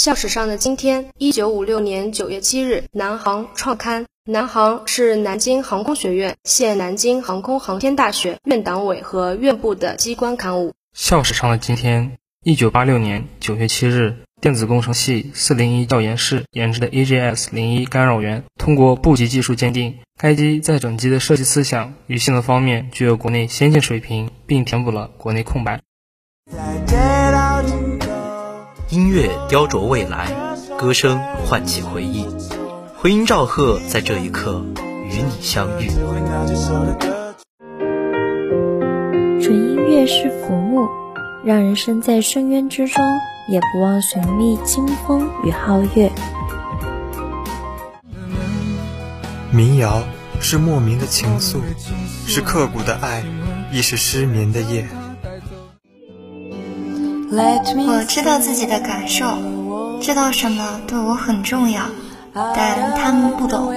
校史上的今天，一九五六年九月七日，南航创刊。南航是南京航空学院、现南京航空航天大学院党委和院部的机关刊物。校史上的今天，一九八六年九月七日，电子工程系四零一教研室研制的 AGS 零一干扰源通过部级技术鉴定，该机在整机的设计思想与性能方面具有国内先进水平，并填补了国内空白。音乐雕琢未来，歌声唤起回忆。回音赵赫在这一刻与你相遇。纯音乐是浮木，让人身在深渊之中也不忘寻觅清风与皓月。民谣是莫名的情愫，是刻骨的爱，亦是失眠的夜。我知道自己的感受，知道什么对我很重要，但他们不懂。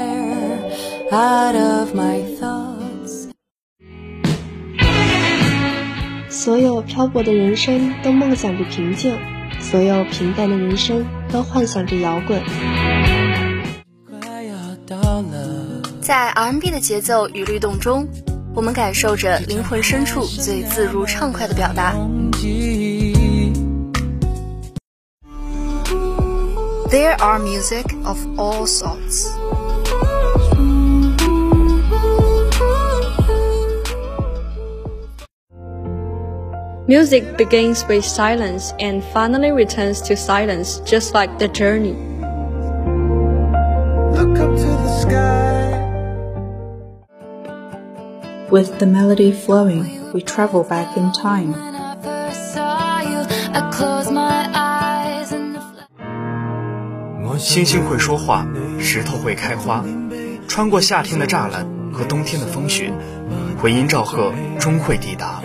所有漂泊的人生都梦想着平静，所有平淡的人生都幻想着摇滚。在 R&B 的节奏与律动中，我们感受着灵魂深处最自如畅快的表达。There are music of all sorts. Music begins with silence and finally returns to silence, just like the journey. Look up to the sky. With the melody flowing, we travel back in time. 星星会说话，石头会开花，穿过夏天的栅栏和冬天的风雪，回音赵贺终会抵达。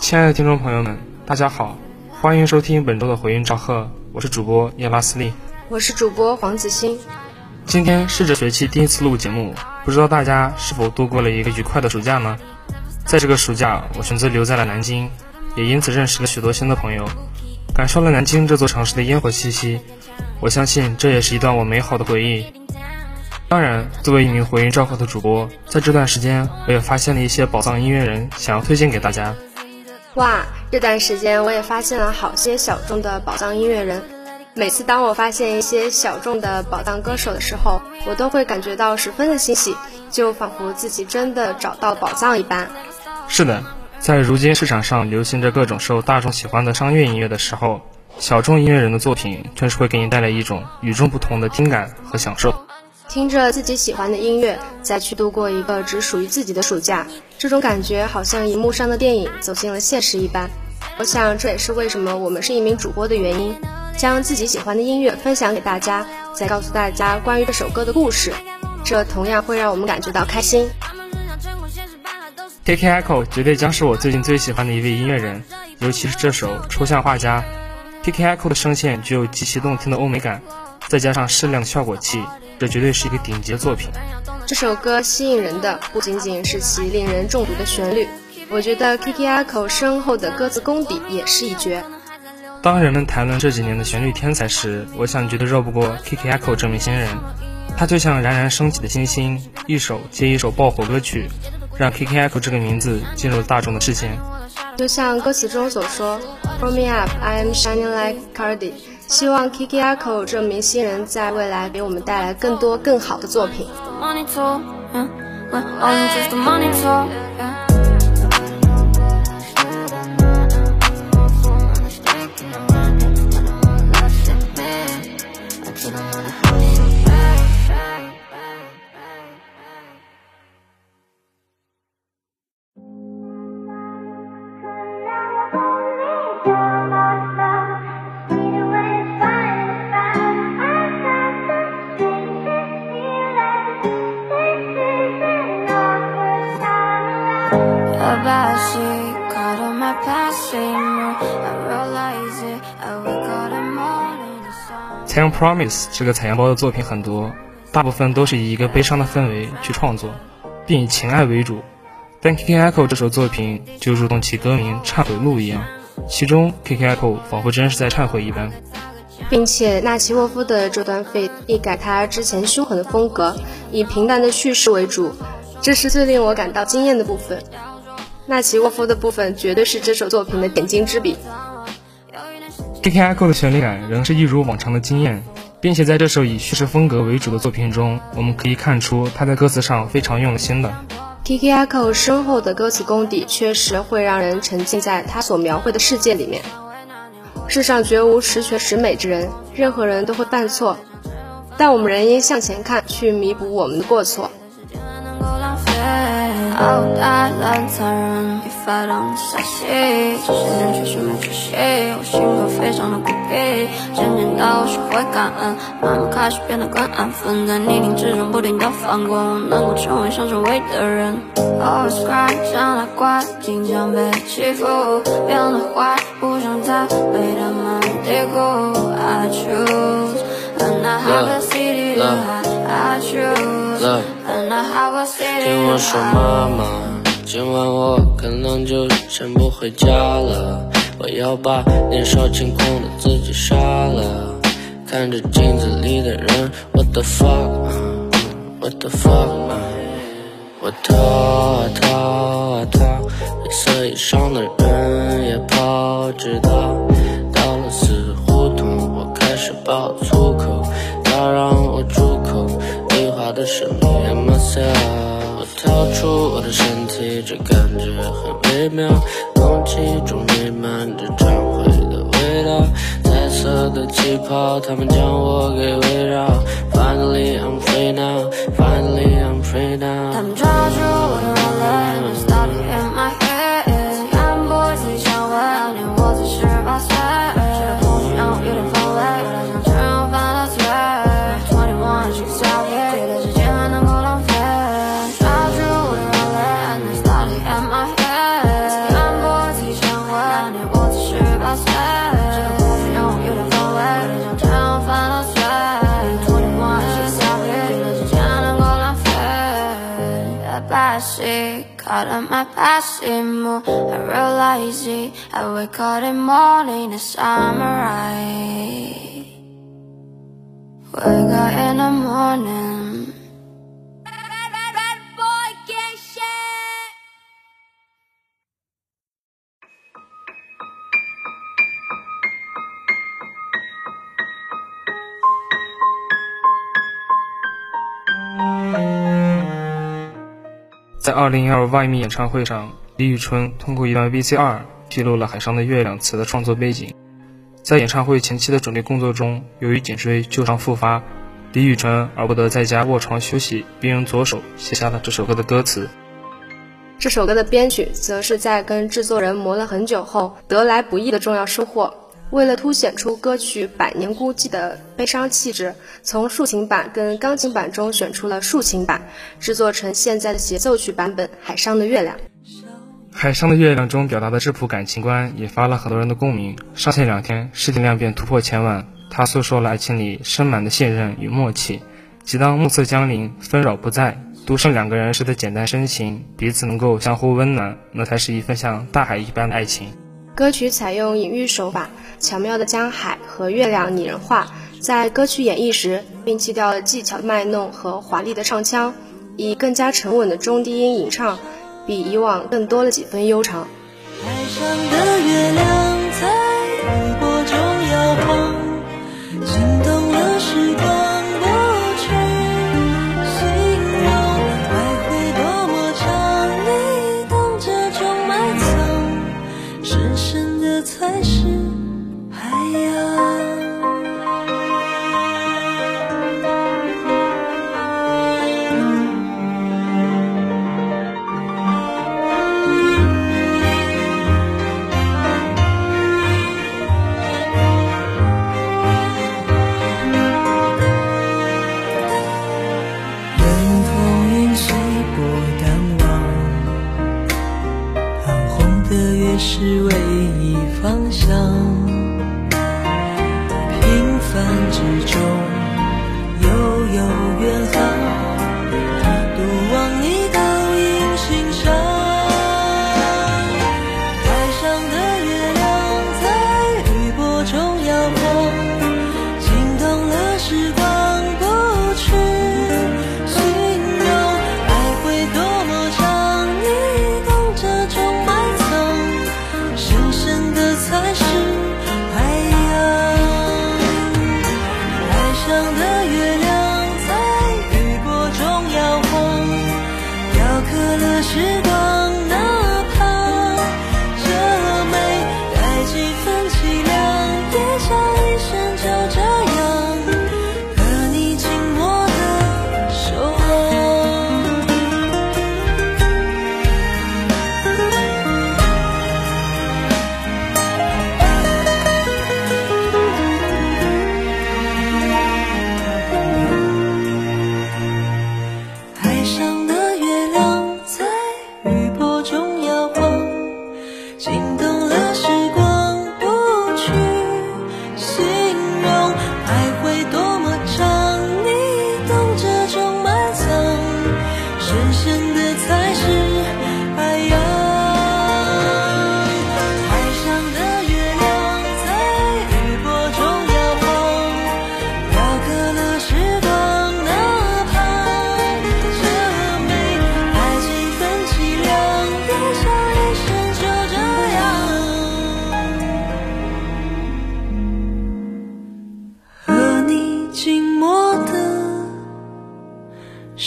亲爱的听众朋友们。大家好，欢迎收听本周的回音赵贺，我是主播叶拉斯利，我是主播黄子欣。今天是这学期第一次录节目，不知道大家是否度过了一个愉快的暑假呢？在这个暑假，我选择留在了南京，也因此认识了许多新的朋友，感受了南京这座城市的烟火气息。我相信这也是一段我美好的回忆。当然，作为一名回音赵贺的主播，在这段时间我也发现了一些宝藏音乐人，想要推荐给大家。哇，这段时间我也发现了好些小众的宝藏音乐人。每次当我发现一些小众的宝藏歌手的时候，我都会感觉到十分的欣喜，就仿佛自己真的找到宝藏一般。是的，在如今市场上流行着各种受大众喜欢的商业音乐的时候，小众音乐人的作品正是会给你带来一种与众不同的听感和享受。听着自己喜欢的音乐，再去度过一个只属于自己的暑假，这种感觉好像荧幕上的电影走进了现实一般。我想这也是为什么我们是一名主播的原因，将自己喜欢的音乐分享给大家，再告诉大家关于这首歌的故事，这同样会让我们感觉到开心。K K Echo 绝对将是我最近最喜欢的一位音乐人，尤其是这首《抽象画家》。K K Echo 的声线具有极其动听的欧美感，再加上适量的效果器。这绝对是一个顶级作品。这首歌吸引人的不仅仅是其令人中毒的旋律，我觉得 Kiki Echo 深厚的歌词功底也是一绝。当人们谈论这几年的旋律天才时，我想绝对绕不过 Kiki Echo 这名新人。他就像冉冉升起的星星，一首接一首爆火歌曲，让 Kiki Echo 这个名字进入大众的视线。就像歌词中所说，For me up, I am shining like Cardi。希望 Kiki Ako 这名新人在未来给我们带来更多更好的作品。Promise 这个采样包的作品很多，大部分都是以一个悲伤的氛围去创作，并以情爱为主。但 K K Echo 这首作品就如同其歌名《忏悔录》一样，其中 K K Echo 仿佛真是在忏悔一般。并且纳奇沃夫的这段费一改他之前凶狠的风格，以平淡的叙事为主，这是最令我感到惊艳的部分。纳奇沃夫的部分绝对是这首作品的点睛之笔。K K Echo 的旋律感仍是一如往常的惊艳，并且在这首以叙事风格为主的作品中，我们可以看出他在歌词上非常用心的。K K Echo 深厚的歌词功底确实会让人沉浸在他所描绘的世界里面。世上绝无十全十美之人，任何人都会犯错，但我们仍应向前看，去弥补我们的过错。好大烂残忍，一发动杀气，这些年确实没出息，我性格非常的孤僻，渐渐到我学会感恩，慢慢开始变得更安分，在逆境之中不停的翻滚，我能够成为想成为的人。Always cry，像来怪，经常被欺负，变得坏，不想再被他们低估。I choose，and I have a love，。听我说，妈妈，今晚我可能就先不回家了。我要把年少轻狂的自己杀了。看着镜子里的人，What the fuck？What the fuck？我逃啊逃啊逃，黑色衣裳的人也跑，直到到了死胡同，我开始爆粗的生命，I'm myself。我掏出我的身体，这感觉很微妙。空气中弥漫着忏悔的味道，彩色的气泡，它们将我给围绕。Finally I'm free now, finally I'm free now。他们抓住 Caught up my passing mood. I realize it. I wake up in the morning The samurai Wake up in the morning 在二零一二万米演唱会上，李宇春通过一段 VCR 披露了《海上的月亮》词的创作背景。在演唱会前期的准备工作中，由于颈椎旧伤复发，李宇春而不得在家卧床休息，并用左手写下了这首歌的歌词。这首歌的编曲，则是在跟制作人磨了很久后得来不易的重要收获。为了凸显出歌曲百年孤寂的悲伤气质，从竖琴版跟钢琴版中选出了竖琴版，制作成现在的协奏曲版本《海上的月亮》。《海上的月亮》中表达的质朴感情观引发了很多人的共鸣。上线两天，试听量便突破千万。他诉说了爱情里深满的信任与默契。即当暮色降临，纷扰不在，独剩两个人时的简单深情，彼此能够相互温暖，那才是一份像大海一般的爱情。歌曲采用隐喻手法，巧妙地将海和月亮拟人化。在歌曲演绎时，摒弃掉了技巧卖弄和华丽的唱腔，以更加沉稳的中低音吟唱，比以往更多了几分悠长。海上的月亮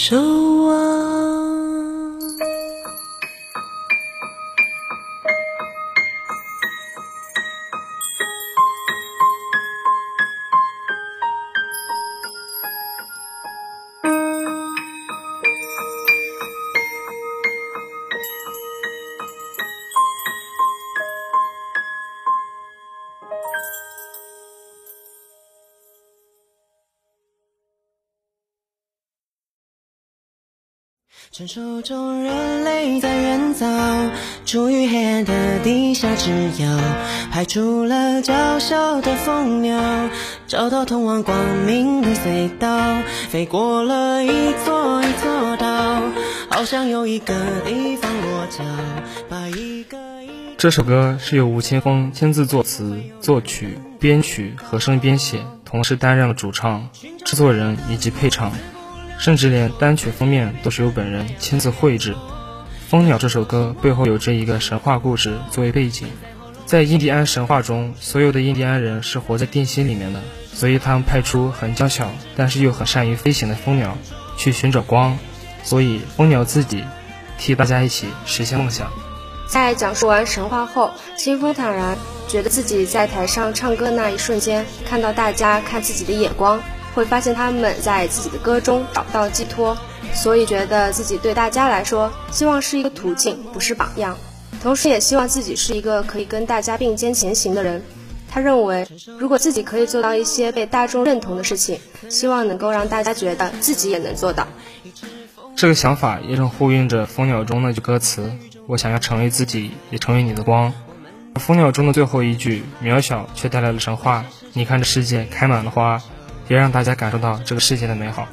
守望。传说中人类在人造，处于黑暗的地下之遥，派出了娇小的蜂鸟，找到通往光明的隧道，飞过了一座一座岛，好像有一个地方落脚，把一个这首歌是由吴青峰亲自作词、作曲、编曲、和声编写，同时担任了主唱、制作人以及配唱。甚至连单曲封面都是由本人亲自绘制。《蜂鸟》这首歌背后有着一个神话故事作为背景，在印第安神话中，所有的印第安人是活在定心里面的，所以他们派出很娇小但是又很善于飞行的蜂鸟去寻找光，所以蜂鸟自己替大家一起实现梦想。在讲述完神话后，清风坦然觉得自己在台上唱歌那一瞬间，看到大家看自己的眼光。会发现他们在自己的歌中找不到寄托，所以觉得自己对大家来说，希望是一个途径，不是榜样。同时，也希望自己是一个可以跟大家并肩前行的人。他认为，如果自己可以做到一些被大众认同的事情，希望能够让大家觉得自己也能做到。这个想法也正呼应着《蜂鸟》中那句歌词：“我想要成为自己，也成为你的光。”而《蜂鸟》中的最后一句：“渺小却带来了神话。”你看，这世界开满了花。别让大家感受到这个世界的美好。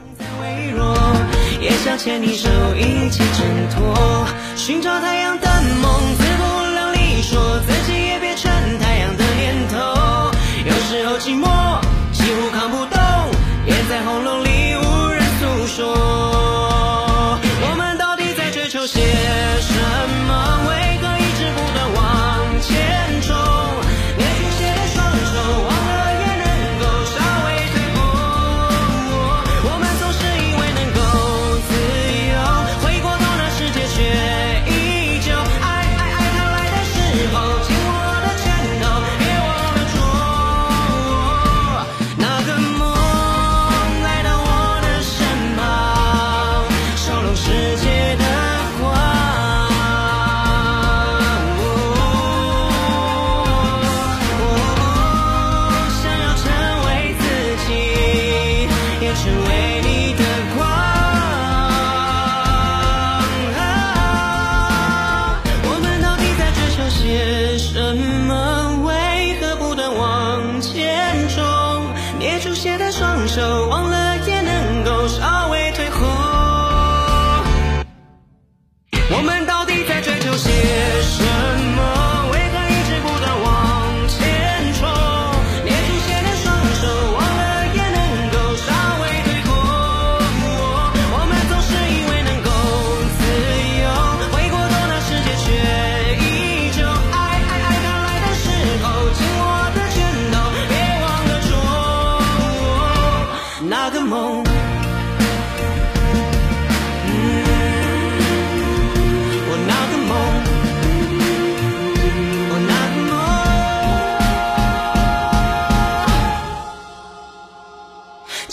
也想牵你手一起挣脱，寻找太阳的梦，自不量力，说自己也变成太阳的念头。有时候寂寞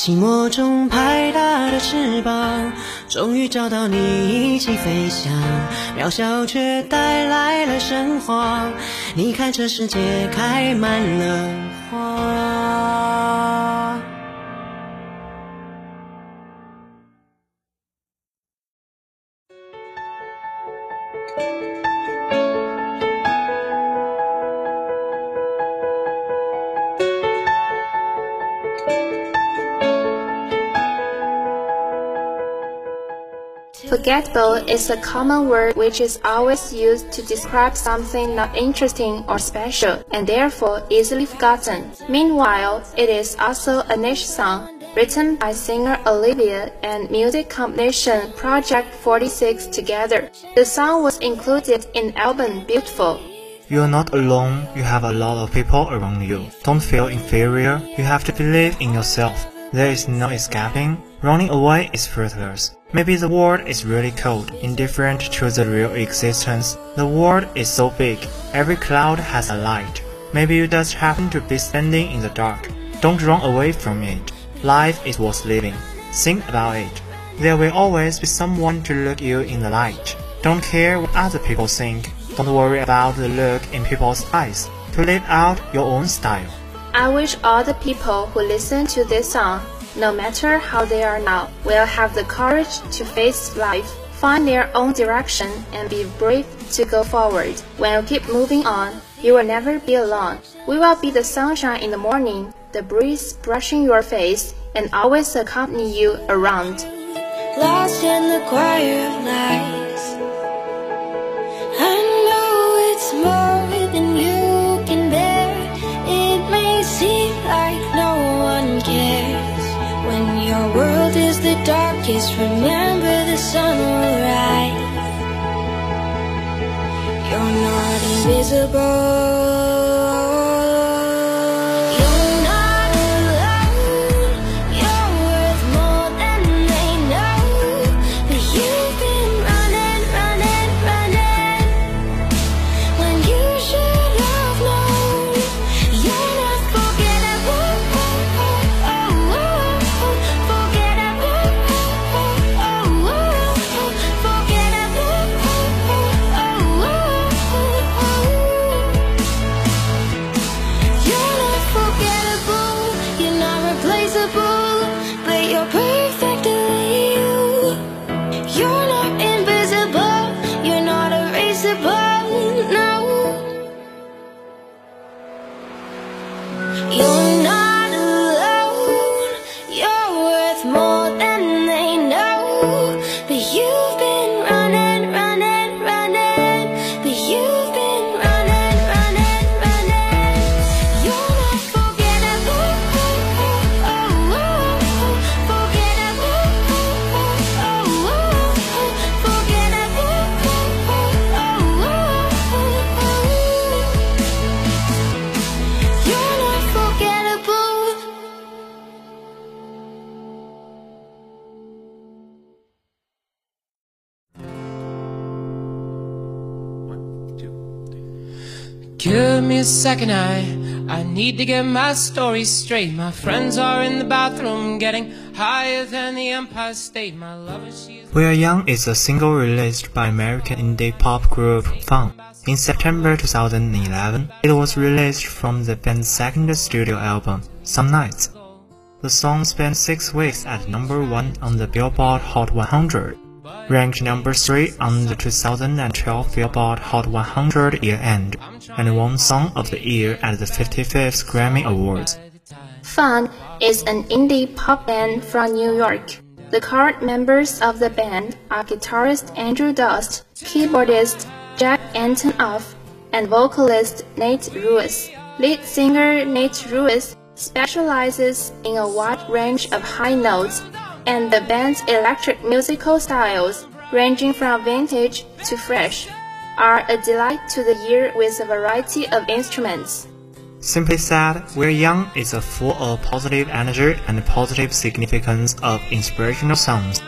寂寞中拍打的翅膀，终于找到你一起飞翔。渺小却带来了神话。你看这世界开满了花。Forgettable is a common word which is always used to describe something not interesting or special and therefore easily forgotten. Meanwhile, it is also a niche song written by singer Olivia and music combination Project 46 together. The song was included in album Beautiful. You're not alone, you have a lot of people around you. Don't feel inferior, you have to believe in yourself. There is no escaping, running away is fruitless. Maybe the world is really cold, indifferent to the real existence. The world is so big, every cloud has a light. Maybe you just happen to be standing in the dark. Don't run away from it. Life is worth living. Think about it. There will always be someone to look you in the light. Don't care what other people think. Don't worry about the look in people's eyes. To live out your own style. I wish all the people who listen to this song no matter how they are now, will have the courage to face life, find their own direction, and be brave to go forward. When you keep moving on, you will never be alone. We will be the sunshine in the morning, the breeze brushing your face, and always accompany you around. Lost in the of lights. Darkest, remember the sun will rise. You're not invisible. Give me a second, I I need to get my story straight. My friends are in the bathroom getting higher than the Empire State. My lover, she's We Are Young is a single released by American indie pop group Fun. In September 2011, it was released from the band's second studio album, Some Nights. The song spent six weeks at number one on the Billboard Hot 100, ranked number three on the 2012 Billboard Hot 100 year end, and won Song of the Year at the 55th Grammy Awards. Fun is an indie pop band from New York. The current members of the band are guitarist Andrew Dust, keyboardist Jack Antonoff, and vocalist Nate Ruiz. Lead singer Nate Ruiz specializes in a wide range of high notes, and the band's electric musical styles, ranging from vintage to fresh, are a delight to the ear with a variety of instruments. Simply said, We're Young is a full of positive energy and positive significance of inspirational songs.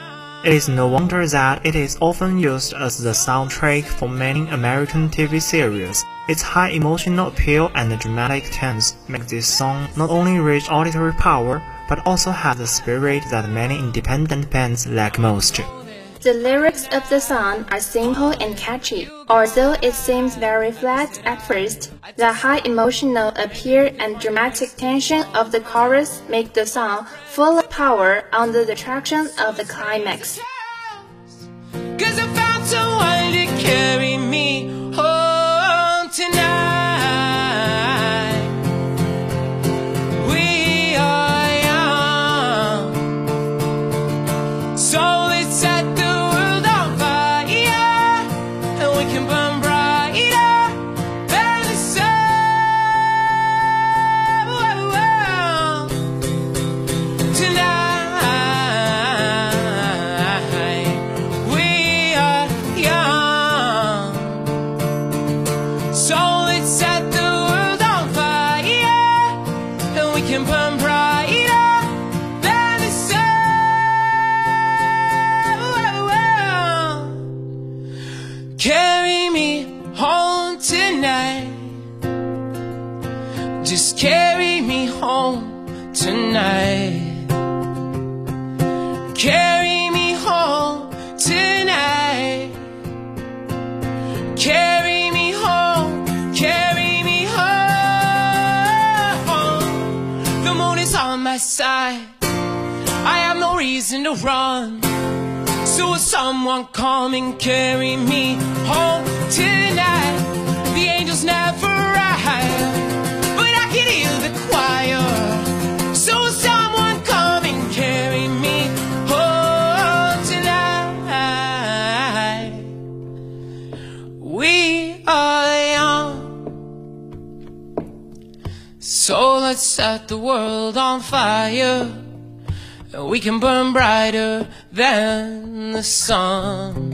It is no wonder that it is often used as the soundtrack for many American TV series. Its high emotional appeal and dramatic tones make this song not only reach auditory power, but also have the spirit that many independent bands lack most. The lyrics of the song are simple and catchy. Although it seems very flat at first, the high emotional appeal and dramatic tension of the chorus make the song full of power under the traction of the climax. The moon is on my side. I have no reason to run. So will someone come and carry me home tonight? The angels never arrive, but I can hear the choir. So let's set the world on fire. We can burn brighter than the sun.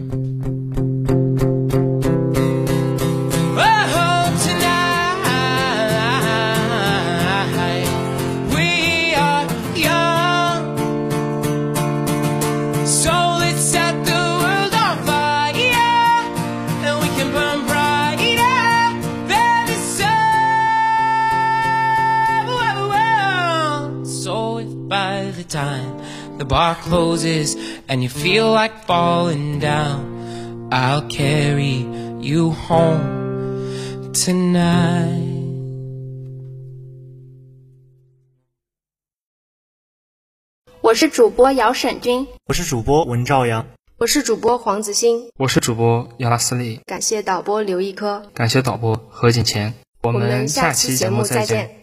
The bar closes and you feel like falling down, I'll carry you home tonight. 我是主播姚沈军，我是主播文兆阳，我是主播黄子欣，我是主播亚拉斯利，感谢导播刘一科，感谢导播何景乾，我我们们下期节目目再见。